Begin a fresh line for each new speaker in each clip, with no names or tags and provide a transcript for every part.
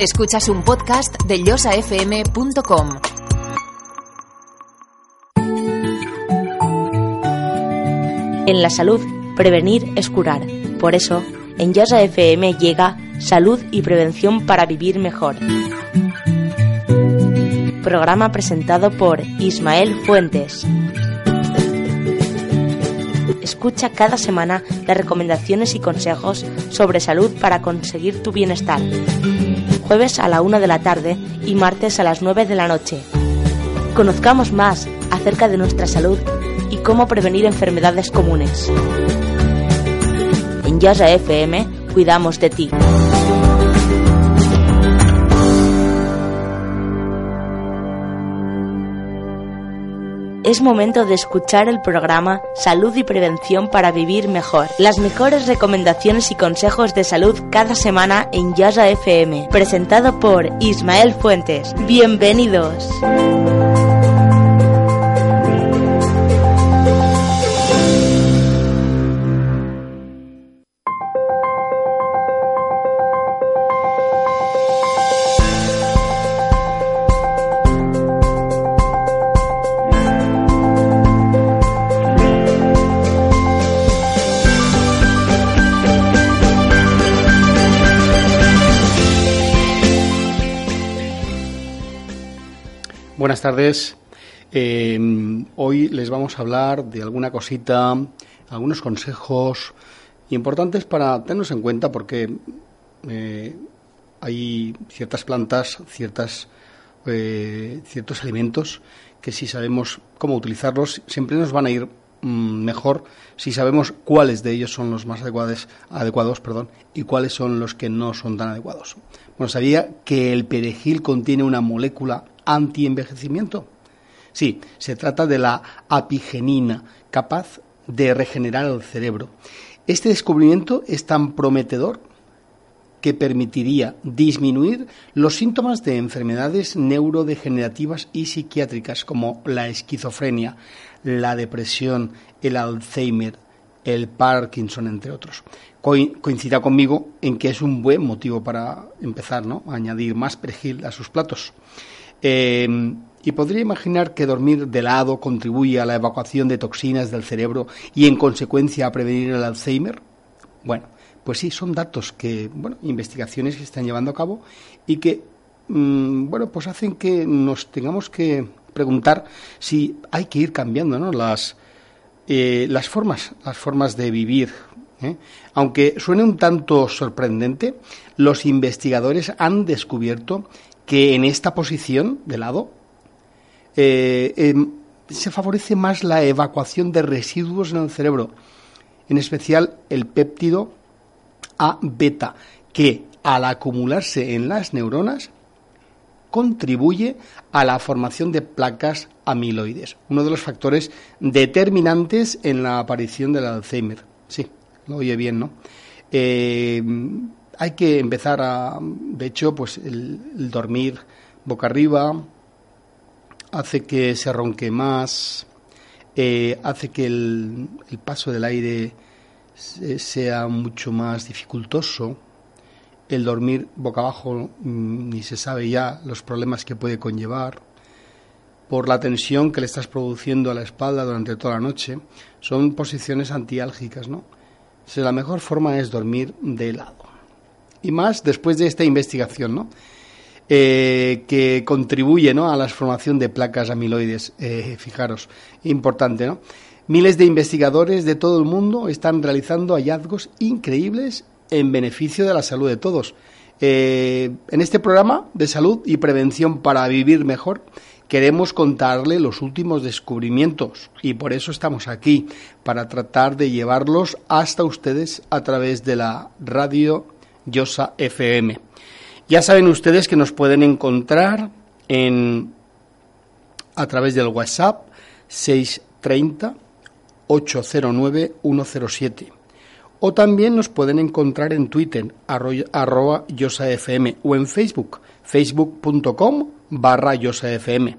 Escuchas un podcast de yosafm.com.
En la salud, prevenir es curar. Por eso, en Yosa FM llega Salud y Prevención para Vivir Mejor. Programa presentado por Ismael Fuentes. Escucha cada semana las recomendaciones y consejos sobre salud para conseguir tu bienestar. Jueves a la una de la tarde y martes a las 9 de la noche. Conozcamos más acerca de nuestra salud y cómo prevenir enfermedades comunes. En Yosa FM cuidamos de ti. Es momento de escuchar el programa Salud y Prevención para Vivir Mejor. Las mejores recomendaciones y consejos de salud cada semana en Yasa FM. Presentado por Ismael Fuentes. Bienvenidos.
Buenas tardes. Eh, hoy les vamos a hablar de alguna cosita, algunos consejos importantes para tenernos en cuenta porque eh, hay ciertas plantas, ciertas, eh, ciertos alimentos que si sabemos cómo utilizarlos siempre nos van a ir mm, mejor si sabemos cuáles de ellos son los más adecuados, adecuados perdón, y cuáles son los que no son tan adecuados. Bueno, sabía que el perejil contiene una molécula antienvejecimiento? Sí, se trata de la apigenina, capaz de regenerar el cerebro. Este descubrimiento es tan prometedor que permitiría disminuir los síntomas de enfermedades neurodegenerativas y psiquiátricas como la esquizofrenia, la depresión, el Alzheimer, el Parkinson, entre otros. Coincida conmigo en que es un buen motivo para empezar ¿no? a añadir más perejil a sus platos. Em, y podría imaginar que dormir de lado contribuye a la evacuación de toxinas del cerebro y en consecuencia a prevenir el Alzheimer. Bueno, pues sí, son datos que, bueno, investigaciones que se están llevando a cabo y que, mm, bueno, pues hacen que nos tengamos que preguntar si hay que ir cambiando, ¿no? Las, eh, las formas, las formas de vivir. ¿eh? Aunque suene un tanto sorprendente, los investigadores han descubierto que en esta posición de lado eh, em, se favorece más la evacuación de residuos en el cerebro, en especial el péptido A beta, que al acumularse en las neuronas contribuye a la formación de placas amiloides, uno de los factores determinantes en la aparición del Alzheimer. Sí, lo oye bien, ¿no? Eh, hay que empezar a, de hecho, pues el, dormir boca arriba hace que se ronque más, eh, hace que el, paso del aire sea mucho más dificultoso. El dormir boca abajo mm, ni se sabe ya los problemas que puede conllevar por la tensión que le estás produciendo a la espalda durante toda la noche. Son posiciones antiálgicas, ¿no? la mejor forma es dormir de lado y más después de esta investigación, ¿no? Eh, que contribuye ¿no? a la formación de placas amiloides. Eh, fijaros, importante, ¿no? Miles de investigadores de todo el mundo están realizando hallazgos increíbles en beneficio de la salud de todos. Eh, en este programa de salud y prevención para vivir mejor, queremos contarle los últimos descubrimientos y por eso estamos aquí, para tratar de llevarlos hasta ustedes a través de la radio Yosa FM. Ya saben ustedes que nos pueden encontrar en a través del WhatsApp 630 809 107 o también nos pueden encontrar en Twitter arroba yosafm o en Facebook facebook.com barra yosafm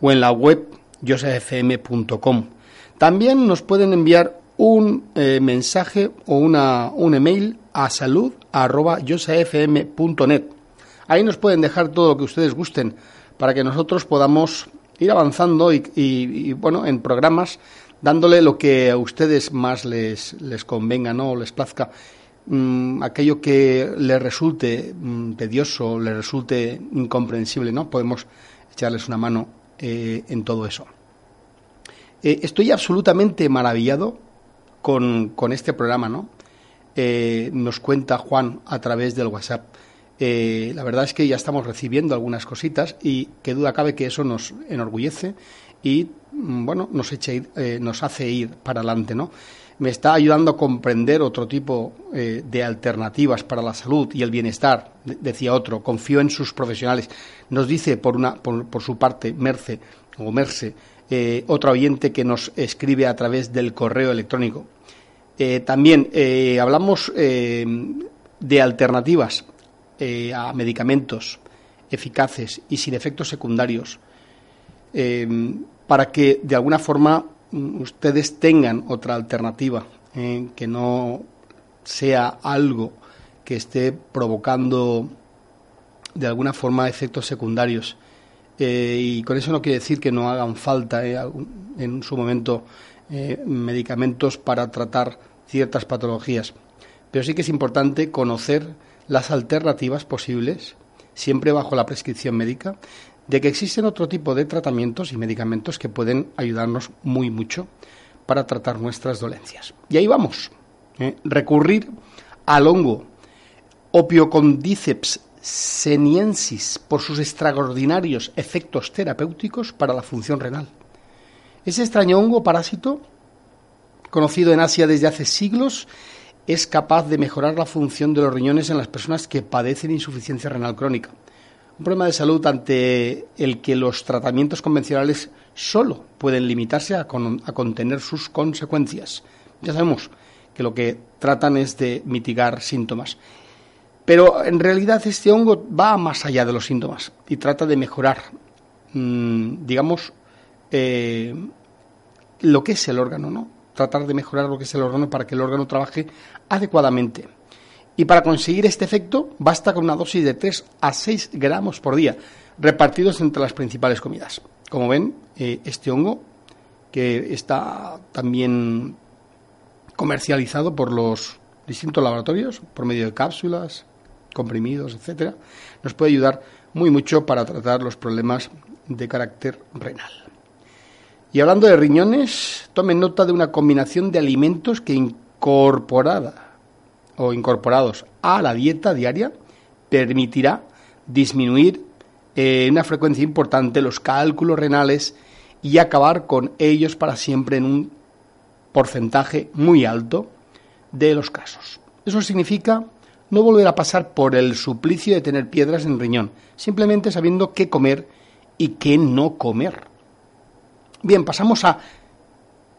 o en la web yosafm.com. También nos pueden enviar un eh, mensaje o una, un email a salud.yosafm.net. Ahí nos pueden dejar todo lo que ustedes gusten para que nosotros podamos ir avanzando y, bueno, en programas dándole lo que a ustedes más les, les convenga, ¿no? Les plazca. Mm, aquello que les resulte mm, tedioso, les resulte incomprensible, ¿no? Podemos echarles una mano eh, en todo eso. Eh, estoy absolutamente maravillado con, con este programa, ¿no? Eh, nos cuenta Juan a través del WhatsApp. la verdad es que ya estamos recibiendo algunas cositas y qué duda cabe que eso nos enorgullece y mm, bueno nos echa nos hace ir para adelante, ¿no? me está ayudando a comprender otro tipo eh, de alternativas para la salud y el bienestar, decía otro, confío en sus profesionales. Nos dice por, una, por, su parte Merce o Merce, eh, otro oyente que nos escribe a través del correo electrónico. Eh, también hablamos de alternativas a medicamentos eficaces y sin efectos secundarios para que de alguna forma ustedes tengan otra alternativa, eh, que no sea algo que esté provocando de alguna forma efectos secundarios. Eh, y con eso no quiere decir que no hagan falta eh, en su momento medicamentos para tratar ciertas patologías. Pero sí que es importante conocer las alternativas posibles, siempre bajo la prescripción médica, de que existen otro tipo de tratamientos y medicamentos que pueden ayudarnos muy mucho para tratar nuestras dolencias. Y ahí vamos. ¿eh? Recurrir al hongo Opiocondiceps seniensis por sus extraordinarios efectos terapéuticos para la función renal. Ese extraño hongo parásito, conocido en Asia desde hace siglos, es capaz de mejorar la función de los riñones en las personas que padecen insuficiencia renal crónica un problema de salud ante el que los tratamientos convencionales solo pueden limitarse a, contener sus consecuencias. Ya sabemos que lo que tratan es de mitigar síntomas. Pero en realidad este hongo va más allá de los síntomas y trata de mejorar, mm, digamos, eh, lo que es el órgano, ¿no? Tratar de mejorar lo que es el órgano para que el órgano trabaje adecuadamente. Y para conseguir este efecto basta con una dosis de 3 a 6 gramos por día, repartidos entre las principales comidas. Como ven, eh, este hongo, que está también comercializado por los distintos laboratorios, por medio de cápsulas, comprimidos, etcétera, nos puede ayudar muy mucho para tratar los problemas de carácter renal. Y hablando de riñones, tomen nota de una combinación de alimentos que incorporada o incorporados a la dieta diaria permitirá disminuir en eh, una frecuencia importante los cálculos renales y acabar con ellos para siempre en un porcentaje muy alto de los casos. Eso significa no volver a pasar por el suplicio de tener piedras en riñón, simplemente sabiendo qué comer y qué no comer. Bien, pasamos a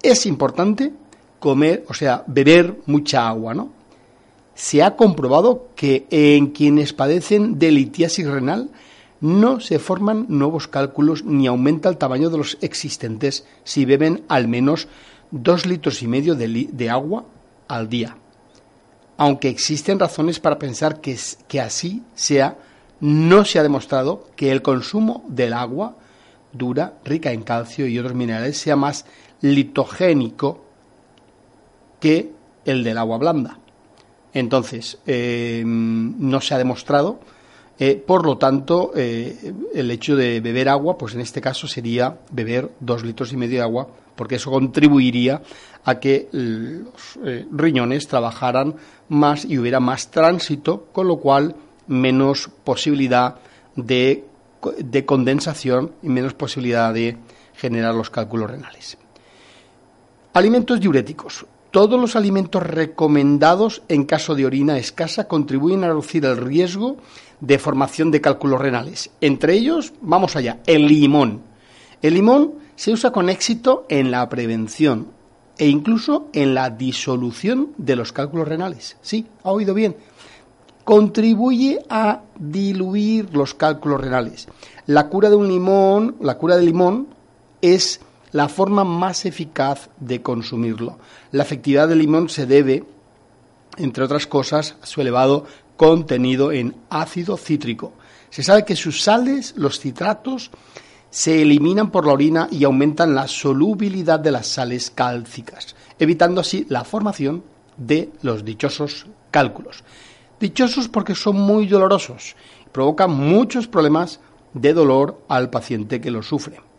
es importante comer, o sea, beber mucha agua, ¿no? se ha comprobado que en quienes padecen de litiasis renal no se forman nuevos cálculos ni aumenta el tamaño de los existentes si beben al menos dos litros y medio de, agua al día. Aunque existen razones para pensar que, que así sea, no se ha demostrado que el consumo del agua dura, rica en calcio y otros minerales, sea más litogénico que el del agua blanda. Entonces, eh, no se ha demostrado. Eh, por lo tanto, eh, el hecho de beber agua, pues en este caso sería beber dos litros y medio de agua, porque eso contribuiría a que los riñones trabajaran más y hubiera más tránsito, con lo cual menos posibilidad de, de condensación y menos posibilidad de generar los cálculos renales. Alimentos diuréticos. Todos los alimentos recomendados en caso de orina escasa contribuyen a reducir el riesgo de formación de cálculos renales. Entre ellos, vamos allá, el limón. El limón se usa con éxito en la prevención e incluso en la disolución de los cálculos renales. Sí, ha oído bien. Contribuye a diluir los cálculos renales. La cura de un limón, la cura del limón es la forma más eficaz de consumirlo. La efectividad del limón se debe, entre otras cosas, a su elevado contenido en ácido cítrico. Se sabe que sus sales, los citratos, se eliminan por la orina y aumentan la solubilidad de las sales cálcicas, evitando así la formación de los dichosos cálculos. Dichosos porque son muy dolorosos, provocan muchos problemas de dolor al paciente que lo sufre.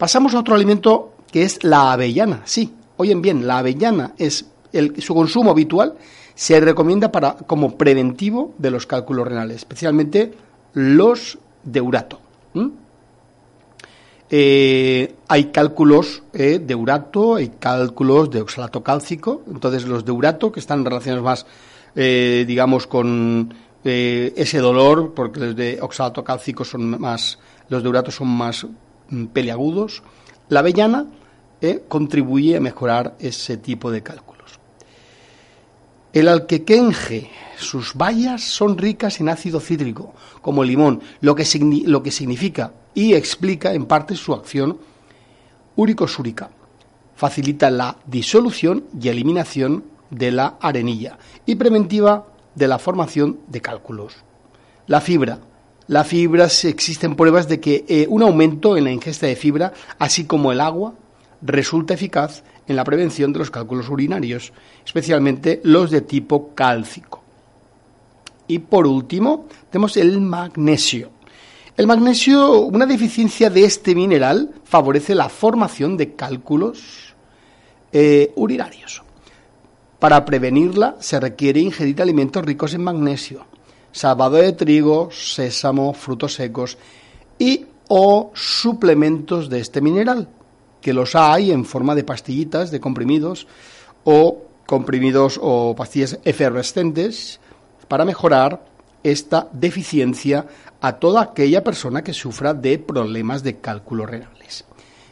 Pasamos a otro alimento que es la avellana. Sí, oyen bien, la avellana es el, su consumo habitual se recomienda para, como preventivo de los cálculos renales, especialmente los de urato. Eh, hay cálculos eh, de urato, hay cálculos de oxalato cálcico, entonces los de urato, que están relacionados más, eh, digamos, con ese dolor, porque los de oxalato cálcico son más, los de urato son más peliagudos, la avellana contribuye a mejorar ese tipo de cálculos. El alquequenje, sus bayas son ricas en ácido cítrico, como el limón, lo que significa y explica en parte su acción úrico-súrica. Facilita la disolución y eliminación de la arenilla y preventiva de la formación de cálculos. La fibra. La fibra existen pruebas de que eh, un aumento en la ingesta de fibra, así como el agua, resulta eficaz en la prevención de los cálculos urinarios, especialmente los de tipo cálcico. Y por último, tenemos el magnesio. El magnesio, una deficiencia de este mineral favorece la formación de cálculos eh, urinarios. Para prevenirla se requiere ingerir alimentos ricos en magnesio, salvado de trigo, sésamo, frutos secos y o suplementos de este mineral, que los hay en forma de pastillitas, de comprimidos o comprimidos o pastillas efervescentes para mejorar esta deficiencia a toda aquella persona que sufra de problemas de cálculos renales.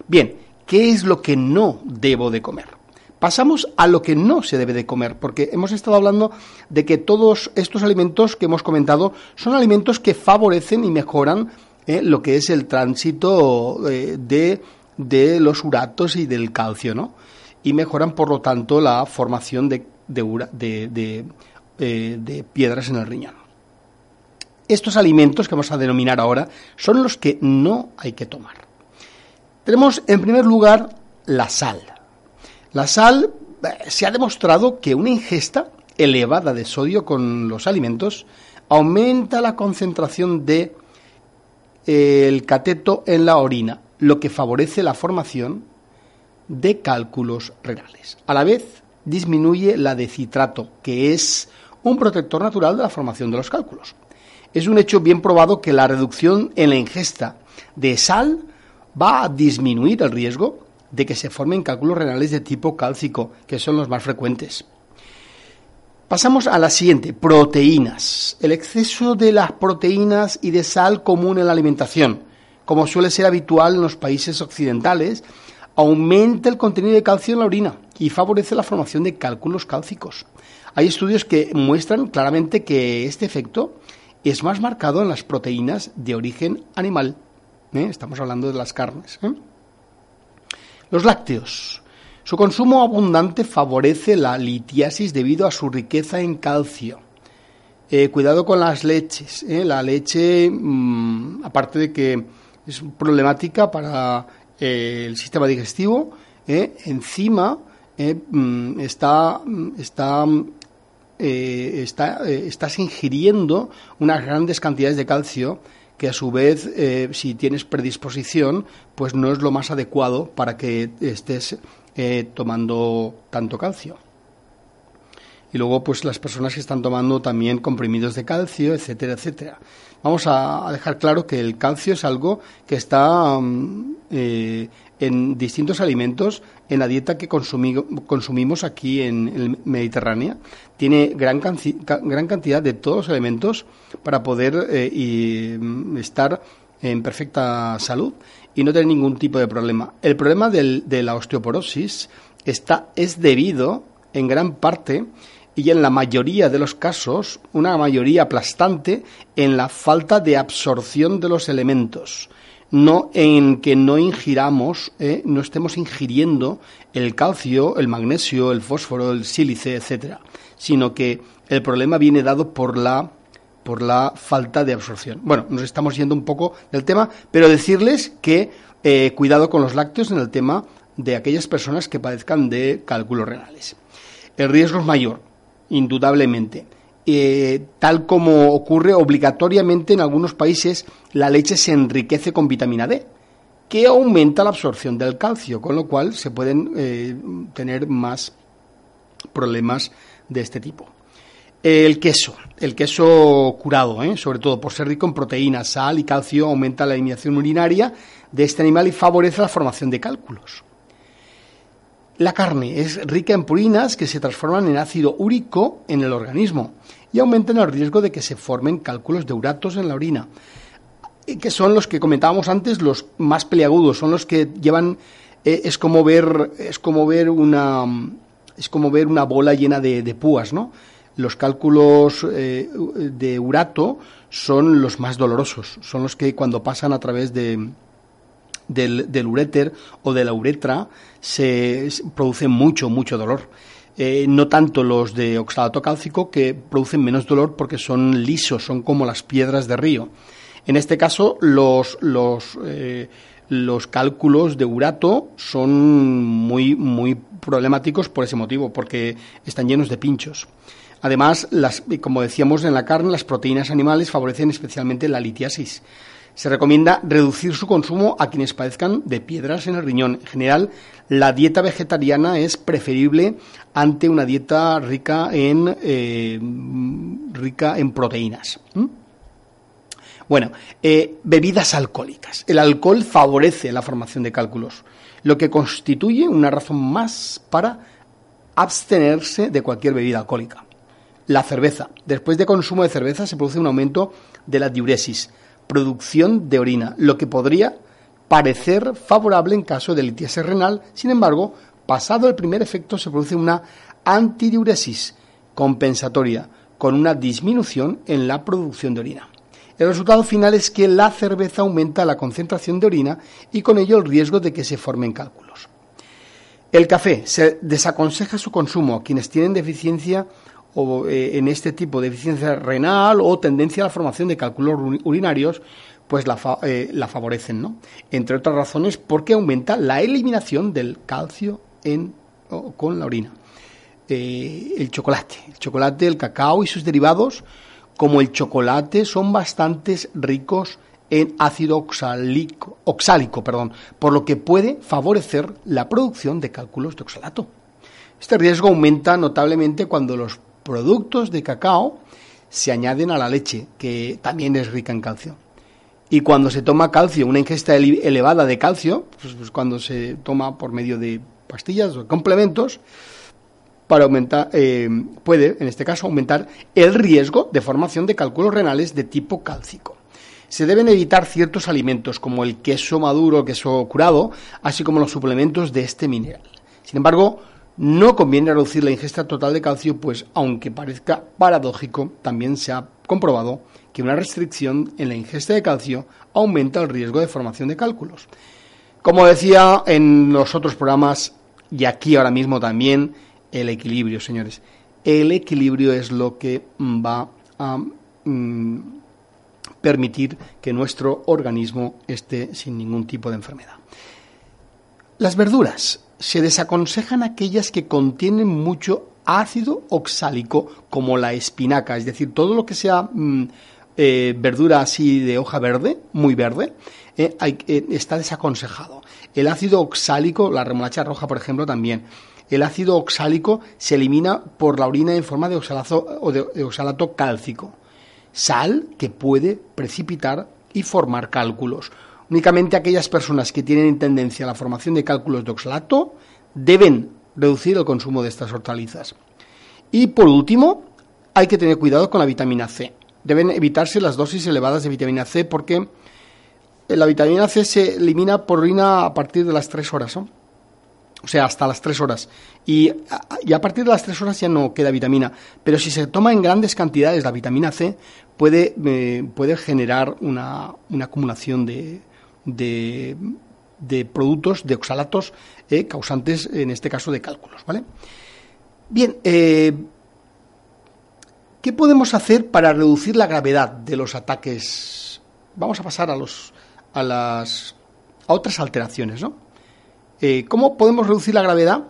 Bien, ¿qué es lo que no debo de comer? Pasamos a lo que no se debe de comer, porque hemos estado hablando de que todos estos alimentos que hemos comentado son alimentos que favorecen y mejoran eh, lo que es el tránsito eh, de, los uratos y del calcio, ¿no? Y mejoran, por lo tanto, la formación eh, de piedras en el riñón. Estos alimentos que vamos a denominar ahora son los que no hay que tomar. Tenemos en primer lugar la sal. La sal eh, se ha demostrado que una ingesta elevada de sodio con los alimentos aumenta la concentración de eh, el cateto en la orina, lo que favorece la formación de cálculos renales. A la vez, disminuye la de citrato, que es un protector natural de la formación de los cálculos. Es un hecho bien probado que la reducción en la ingesta de sal va a disminuir el riesgo de que se formen cálculos renales de tipo cálcico, que son los más frecuentes. Pasamos a la siguiente, proteínas. El exceso de las proteínas y de sal común en la alimentación, como suele ser habitual en los países occidentales, aumenta el contenido de calcio en la orina y favorece la formación de cálculos cálcicos. Hay estudios que muestran claramente que este efecto es más marcado en las proteínas de origen animal. ¿eh? Estamos hablando de las carnes. ¿eh? Los lácteos. Su consumo abundante favorece la litiasis debido a su riqueza en calcio. Eh, cuidado con las leches. La leche, mm, aparte de que es problemática para el sistema digestivo, encima mm, está, está eh, eh, estás ingiriendo unas grandes cantidades de calcio que a su vez, eh, si tienes predisposición, pues no es lo más adecuado para que estés tomando tanto calcio. Y luego, pues las personas que están tomando también comprimidos de calcio, etcétera, etcétera. Vamos a, dejar claro que el calcio es algo que está mm, en distintos alimentos en la dieta que consumimos aquí en el Mediterráneo. Tiene gran, gran cantidad de todos los elementos para poder eh, mm, estar en perfecta salud y no tener ningún tipo de problema. El problema de la osteoporosis está, es debido en gran parte y en la mayoría de los casos, una mayoría aplastante, en la falta de absorción de los elementos no en que no ingiramos, eh, no estemos ingiriendo el calcio, el magnesio, el fósforo, el sílice, etcétera, sino que el problema viene dado por la por la falta de absorción. Bueno, nos estamos yendo un poco del tema, pero decirles que eh, cuidado con los lácteos en el tema de aquellas personas que padezcan de cálculos renales. El riesgo es mayor, indudablemente. Eh, tal como ocurre obligatoriamente en algunos países, la leche se enriquece con vitamina D, que aumenta la absorción del calcio, con lo cual se pueden eh, tener más problemas de este tipo. El queso, el queso curado, ¿eh? sobre todo por ser rico en proteínas, sal y calcio, aumenta la eliminación urinaria de este animal y favorece la formación de cálculos. La carne es rica en purinas que se transforman en ácido úrico en el organismo y aumentan el riesgo de que se formen cálculos de uratos en la orina, que son los que comentábamos antes, los más peliagudos, son los que llevan, eh, es como ver, es como ver una, es como ver una bola llena de, de púas, ¿no? los cálculos eh, de urato son los más dolorosos, son los que cuando pasan a través de, del, uréter o de la uretra se, producen mucho, mucho dolor. Eh, no tanto los de oxalato cálcico que producen menos dolor porque son lisos, son como las piedras de río. En este caso, los, los, eh, los cálculos de urato son muy, muy problemáticos por ese motivo, porque están llenos de pinchos. Además, las, como decíamos en la carne, las proteínas animales favorecen especialmente la litiasis. Se recomienda reducir su consumo a quienes padezcan de piedras en el riñón. En general, la dieta vegetariana es preferible ante una dieta rica en, eh, rica en proteínas. Bueno, eh, bebidas alcohólicas. El alcohol favorece la formación de cálculos, lo que constituye una razón más para abstenerse de cualquier bebida alcohólica. La cerveza. Después de consumo de cerveza se produce un aumento de la diuresis, producción de orina, lo que podría parecer favorable en caso de litiasis renal. Sin embargo, pasado el primer efecto se produce una antidiuresis compensatoria con una disminución en la producción de orina. El resultado final es que la cerveza aumenta la concentración de orina y con ello el riesgo de que se formen cálculos. El café se desaconseja su consumo a quienes tienen deficiencia o eh, en este tipo de deficiencia renal o tendencia a la formación de cálculos urinarios, pues la, eh, la favorecen, ¿no? Entre otras razones porque aumenta la eliminación del calcio con la orina. Eh, el chocolate, el chocolate, el cacao y sus derivados, como el chocolate, son bastante ricos en ácido oxálico, perdón, por lo que puede favorecer la producción de cálculos de oxalato. Este riesgo aumenta notablemente cuando los productos de cacao se añaden a la leche, que también es rica en calcio. Y cuando se toma calcio, una ingesta elevada de calcio, pues, pues, cuando se toma por medio de pastillas o complementos, para aumentar, eh, puede, en este caso, aumentar el riesgo de formación de cálculos renales de tipo cálcico. Se deben evitar ciertos alimentos como el queso maduro, queso curado, así como los suplementos de este mineral. Sin embargo, no conviene reducir la ingesta total de calcio, pues aunque parezca paradójico, también se ha comprobado que una restricción en la ingesta de calcio aumenta el riesgo de formación de cálculos. Como decía en los otros programas, y aquí ahora mismo también, el equilibrio, señores. El equilibrio es lo que va a mm, permitir que nuestro organismo esté sin ningún tipo de enfermedad. Las verduras se desaconsejan aquellas que contienen mucho ácido oxálico, como la espinaca, es decir, todo lo que sea mm, eh, verdura así de hoja verde, muy verde, eh, eh, está desaconsejado. El ácido oxálico, la remolacha roja, por ejemplo, también. El ácido oxálico se elimina por la orina en forma de oxalato, o de oxalato cálcico. Sal que puede precipitar y formar cálculos. Únicamente aquellas personas que tienen tendencia a la formación de cálculos de oxalato deben reducir el consumo de estas hortalizas. Y por último, hay que tener cuidado con la vitamina C. Deben evitarse las dosis elevadas de vitamina C porque la vitamina C se elimina por orina a partir de las 3 horas, o sea, hasta las 3 horas. Y, a partir de las 3 horas ya no queda vitamina. Pero si se toma en grandes cantidades la vitamina C, puede, eh, puede generar una acumulación de, de, de productos, de oxalatos eh, causantes, en este caso, de cálculos. ¿vale? Bien, eh, ¿Qué podemos hacer para reducir la gravedad de los ataques? Vamos a pasar a, los, a, las, a otras alteraciones, ¿no? Eh, ¿Cómo podemos reducir la gravedad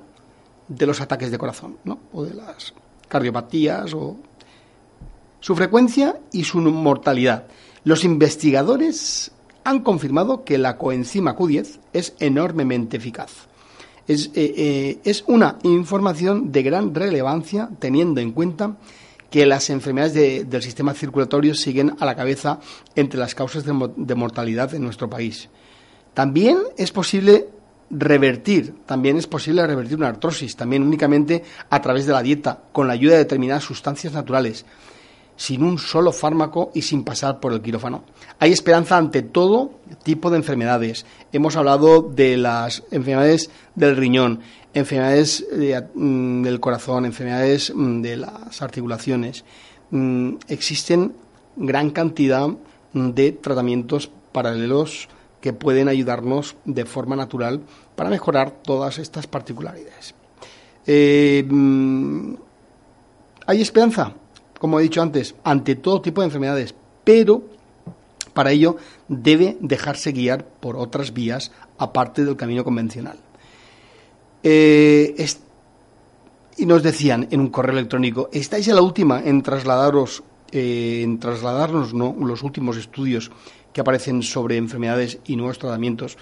de los ataques de corazón, ¿no? O de las cardiopatías, o su frecuencia y su mortalidad. Los investigadores han confirmado que la coenzima Q10 es enormemente eficaz. Es, eh, eh, es, una información de gran relevancia teniendo en cuenta que las enfermedades del sistema circulatorio siguen a la cabeza entre las causas de, mortalidad en nuestro país. También es posible revertir, también es posible revertir una artrosis, también únicamente a través de la dieta, con la ayuda de determinadas sustancias naturales sin un solo fármaco y sin pasar por el quirófano. Hay esperanza ante todo tipo de enfermedades. Hemos hablado de las enfermedades del riñón, enfermedades mm, del corazón, enfermedades mm, de las articulaciones. Mm, existen gran cantidad de tratamientos paralelos que pueden ayudarnos de forma natural para mejorar todas estas particularidades. Eh, ¿Hay esperanza? Como he dicho antes, ante todo tipo de enfermedades, pero para ello debe dejarse guiar por otras vías aparte del camino convencional. Eh, y nos decían en un correo electrónico, estáis a la última en trasladaros, eh, en trasladarnos ¿no? los últimos estudios que aparecen sobre enfermedades y nuevos tratamientos.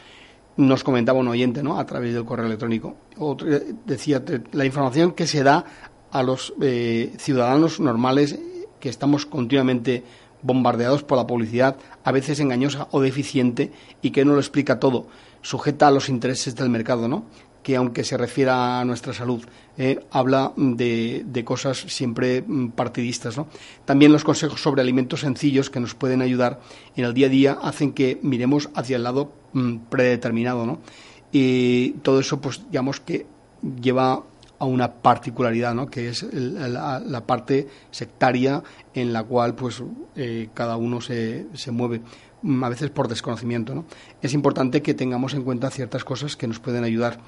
Nos comentaba un oyente ¿no? a través del correo electrónico. decía, la información que se da a los eh, ciudadanos normales que estamos continuamente bombardeados por la publicidad, a veces engañosa o deficiente, y que no lo explica todo, sujeta a los intereses del mercado, ¿no? que aunque se refiera a nuestra salud, eh, habla de, cosas siempre mm, partidistas. ¿no? También los consejos sobre alimentos sencillos que nos pueden ayudar en el día a día hacen que miremos hacia el lado mm, predeterminado. ¿no? Y todo eso, pues digamos que lleva a una particularidad, ¿no? que es la, parte sectaria en la cual pues eh, cada uno se, se mueve mm, a veces por desconocimiento. ¿no? Es importante que tengamos en cuenta ciertas cosas que nos pueden ayudar.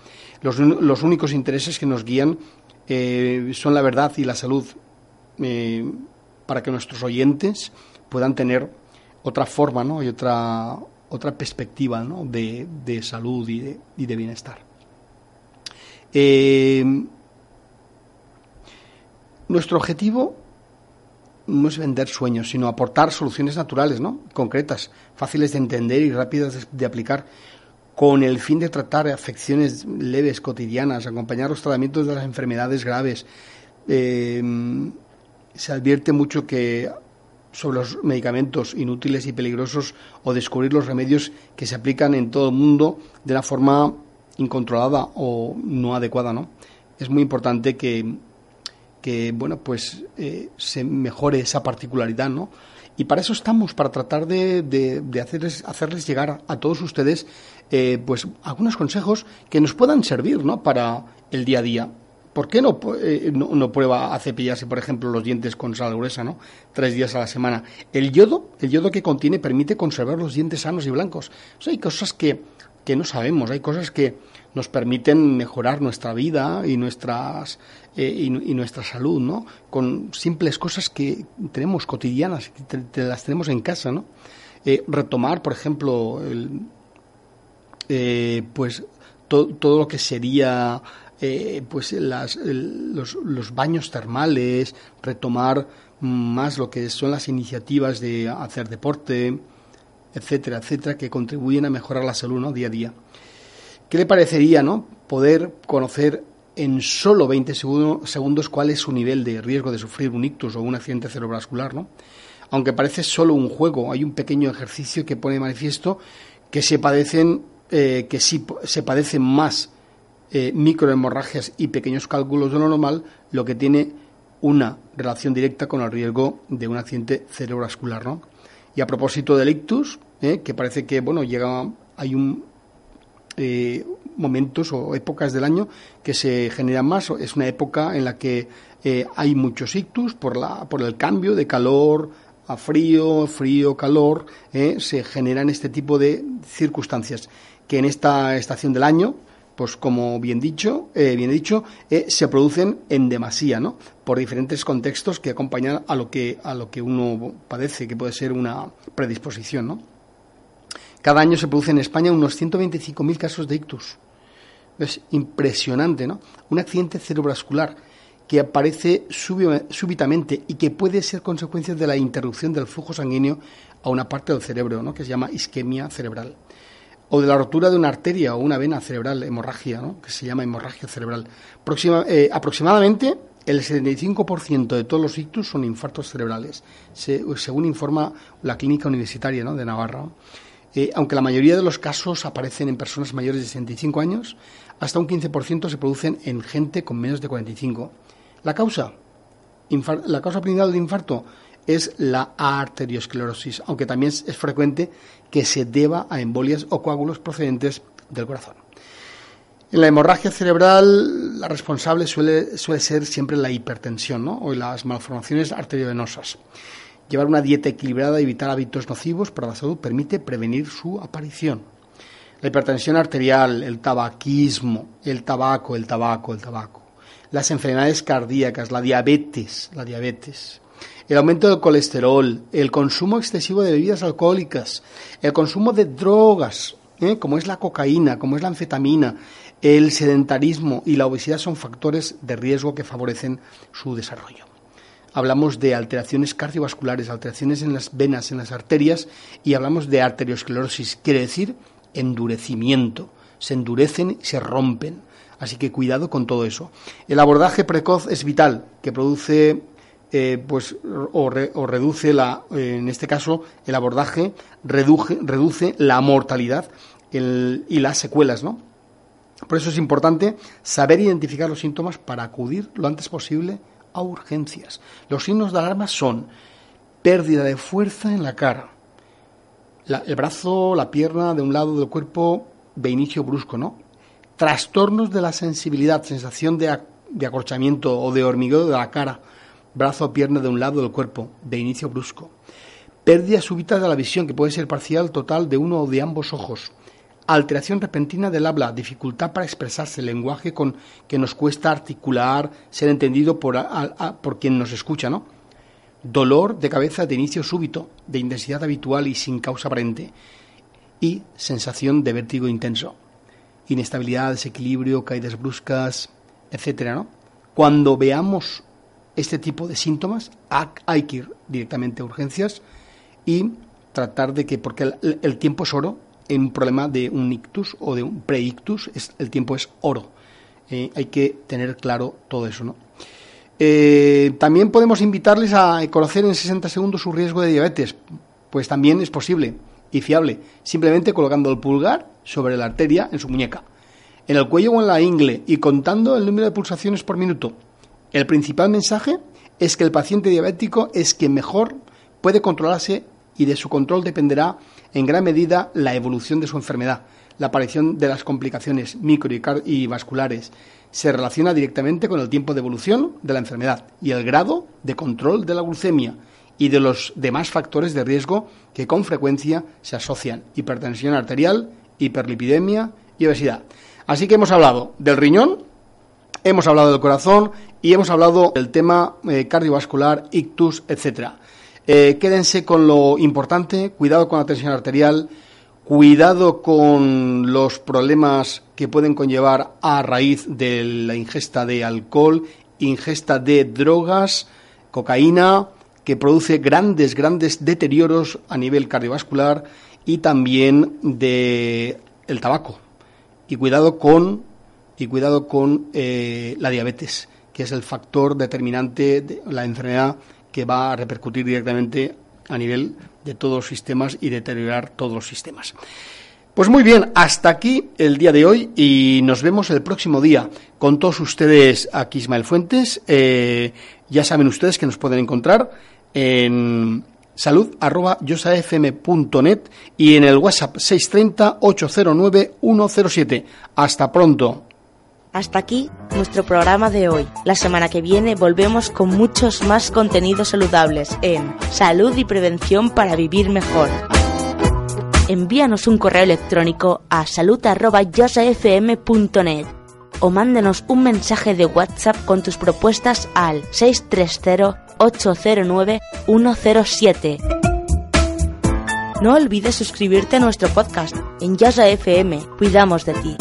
Los, los únicos intereses que nos guían eh, son la verdad y la salud eh, para que nuestros oyentes puedan tener otra forma ¿no? y otra, otra perspectiva ¿no? de, de, salud y de, y de bienestar. Nuestro objetivo no es vender sueños, sino aportar soluciones naturales, ¿no? concretas, fáciles de entender y rápidas de aplicar, con el fin de tratar afecciones leves, cotidianas, acompañar los tratamientos de las enfermedades graves. Eh, se advierte mucho que sobre los medicamentos inútiles y peligrosos o descubrir los remedios que se aplican en todo el mundo de una forma incontrolada o no adecuada, ¿no? Es muy importante que que bueno pues eh, se mejore esa particularidad no y para eso estamos para tratar de, de, hacerles hacerles llegar a, todos ustedes eh, pues algunos consejos que nos puedan servir no para el día a día ¿Por qué no, eh, no, prueba a cepillarse, por ejemplo, los dientes con sal gruesa, ¿no? Tres días a la semana. El yodo, el yodo que contiene, permite conservar los dientes sanos y blancos. hay cosas que, que no sabemos, hay cosas que nos permiten mejorar nuestra vida y nuestras eh, y, nuestra salud, ¿no? Con simples cosas que tenemos cotidianas, que las tenemos en casa, ¿no? Eh, retomar, por ejemplo, eh, pues todo lo que sería pues las, los, baños termales, retomar más lo que son las iniciativas de hacer deporte, etcétera, etcétera, que contribuyen a mejorar la salud ¿no? día a día. ¿Qué le parecería no poder conocer en solo 20 segundos cuál es su nivel de riesgo de sufrir un ictus o un accidente cerebrovascular, ¿no? Aunque parece solo un juego, hay un pequeño ejercicio que pone manifiesto que se padecen, eh, que sí se padecen más eh, microhemorragias y pequeños cálculos de lo normal, lo que tiene una relación directa con el riesgo de un accidente cerebrovascular, ¿no? Y a propósito del ictus, eh, que parece que, bueno, llega, hay un, eh, momentos o épocas del año que se generan más. Es una época en la que eh, hay muchos ictus por, la, por el cambio de calor a frío, frío, calor, se generan este tipo de circunstancias que en esta estación del año pues como bien dicho, eh, bien dicho, eh, se producen en demasía, ¿no? Por diferentes contextos que acompañan a lo que a lo que uno padece, que puede ser una predisposición, ¿no? Cada año se producen en España unos 125.000 casos de ictus. Es impresionante, ¿no? Un accidente cerebrovascular que aparece súbitamente y que puede ser consecuencia de la interrupción del flujo sanguíneo a una parte del cerebro, ¿no? que se llama isquemia cerebral o de la rotura de una arteria o una vena cerebral, hemorragia, ¿no? que se llama hemorragia cerebral. Eh, aproximadamente el 75% de todos los ictus son infartos cerebrales, según informa la Clínica Universitaria de Navarra. Eh, aunque la mayoría de los casos aparecen en personas mayores de 65 años, hasta un 15% se producen en gente con menos de 45. ¿La causa? la causa principal del infarto es la arteriosclerosis, aunque también es frecuente que se deba a embolias o coágulos procedentes del corazón. En la hemorragia cerebral, la responsable suele, suele ser siempre la hipertensión ¿no? o las malformaciones arteriovenosas. Llevar una dieta equilibrada y evitar hábitos nocivos para la salud permite prevenir su aparición. La hipertensión arterial, el tabaquismo, el tabaco, el tabaco, el tabaco. Las enfermedades cardíacas, la diabetes, la diabetes el aumento del colesterol, el consumo excesivo de bebidas alcohólicas, el consumo de drogas, ¿eh? como es la cocaína, como es la anfetamina, el sedentarismo y la obesidad son factores de riesgo que favorecen su desarrollo. Hablamos de alteraciones cardiovasculares, alteraciones en las venas, en las arterias y hablamos de arteriosclerosis, quiere decir endurecimiento. Se endurecen y se rompen. Así que cuidado con todo eso. El abordaje precoz es vital, que produce eh, pues o, reduce la, en este caso, el abordaje reduce, reduce la mortalidad y las secuelas, ¿no? Por eso es importante saber identificar los síntomas para acudir lo antes posible a urgencias. Los signos de alarma son pérdida de fuerza en la cara, el brazo, la pierna de un lado del cuerpo de inicio brusco, ¿no? Trastornos de la sensibilidad, sensación de, de acorchamiento o de hormigueo de la cara, brazo o pierna de un lado del cuerpo, de inicio brusco. Pérdida súbita de la visión, que puede ser parcial, total, de uno o de ambos ojos. Alteración repentina del habla, dificultad para expresarse, lenguaje con que nos cuesta articular, ser entendido por, por quien nos escucha, ¿no? Dolor de cabeza de inicio súbito, de intensidad habitual y sin causa aparente. Y sensación de vértigo intenso. Inestabilidad, desequilibrio, caídas bruscas, etcétera, ¿no? Cuando veamos este tipo de síntomas, hay que ir directamente a urgencias y tratar de que, porque el, tiempo es oro, en un problema de un ictus o de un preictus, es, el tiempo es oro. Eh, hay que tener claro todo eso, ¿no? Eh, también podemos invitarles a conocer en 60 segundos su riesgo de diabetes. Pues también es posible y fiable, simplemente colocando el pulgar sobre la arteria en su muñeca, en el cuello o en la ingle y contando el número de pulsaciones por minuto. El principal mensaje es que el paciente diabético es quien mejor puede controlarse y de su control dependerá en gran medida la evolución de su enfermedad. La aparición de las complicaciones micro y vasculares se relaciona directamente con el tiempo de evolución de la enfermedad y el grado de control de la glucemia y de los demás factores de riesgo que con frecuencia se asocian. Hipertensión arterial, hiperlipidemia y obesidad. Así que hemos hablado del riñón, hemos hablado del corazón y hemos hablado del tema eh, cardiovascular, ictus, etcétera. Eh, quédense con lo importante, cuidado con la tensión arterial, cuidado con los problemas que pueden conllevar a raíz de la ingesta de alcohol, ingesta de drogas, cocaína, que produce grandes, grandes deterioros a nivel cardiovascular y también de el tabaco. Y cuidado con y cuidado con eh, la diabetes, que es el factor determinante de la enfermedad que va a repercutir directamente a nivel de todos los sistemas y deteriorar todos los sistemas. Pues muy bien, hasta aquí el día de hoy y nos vemos el próximo día con todos ustedes aquí Ismael Fuentes. Eh, ya saben ustedes que nos pueden encontrar en salud arroba y en el WhatsApp 630 809 107. Hasta pronto.
Hasta aquí nuestro programa de hoy. La semana que viene volvemos con muchos más contenidos saludables en Salud y Prevención para Vivir Mejor. envíanos un correo electrónico a salud.yosafm.net o mándenos un mensaje de WhatsApp con tus propuestas al 630-809-107. No olvides suscribirte a nuestro podcast en Yosa FM. Cuidamos de ti.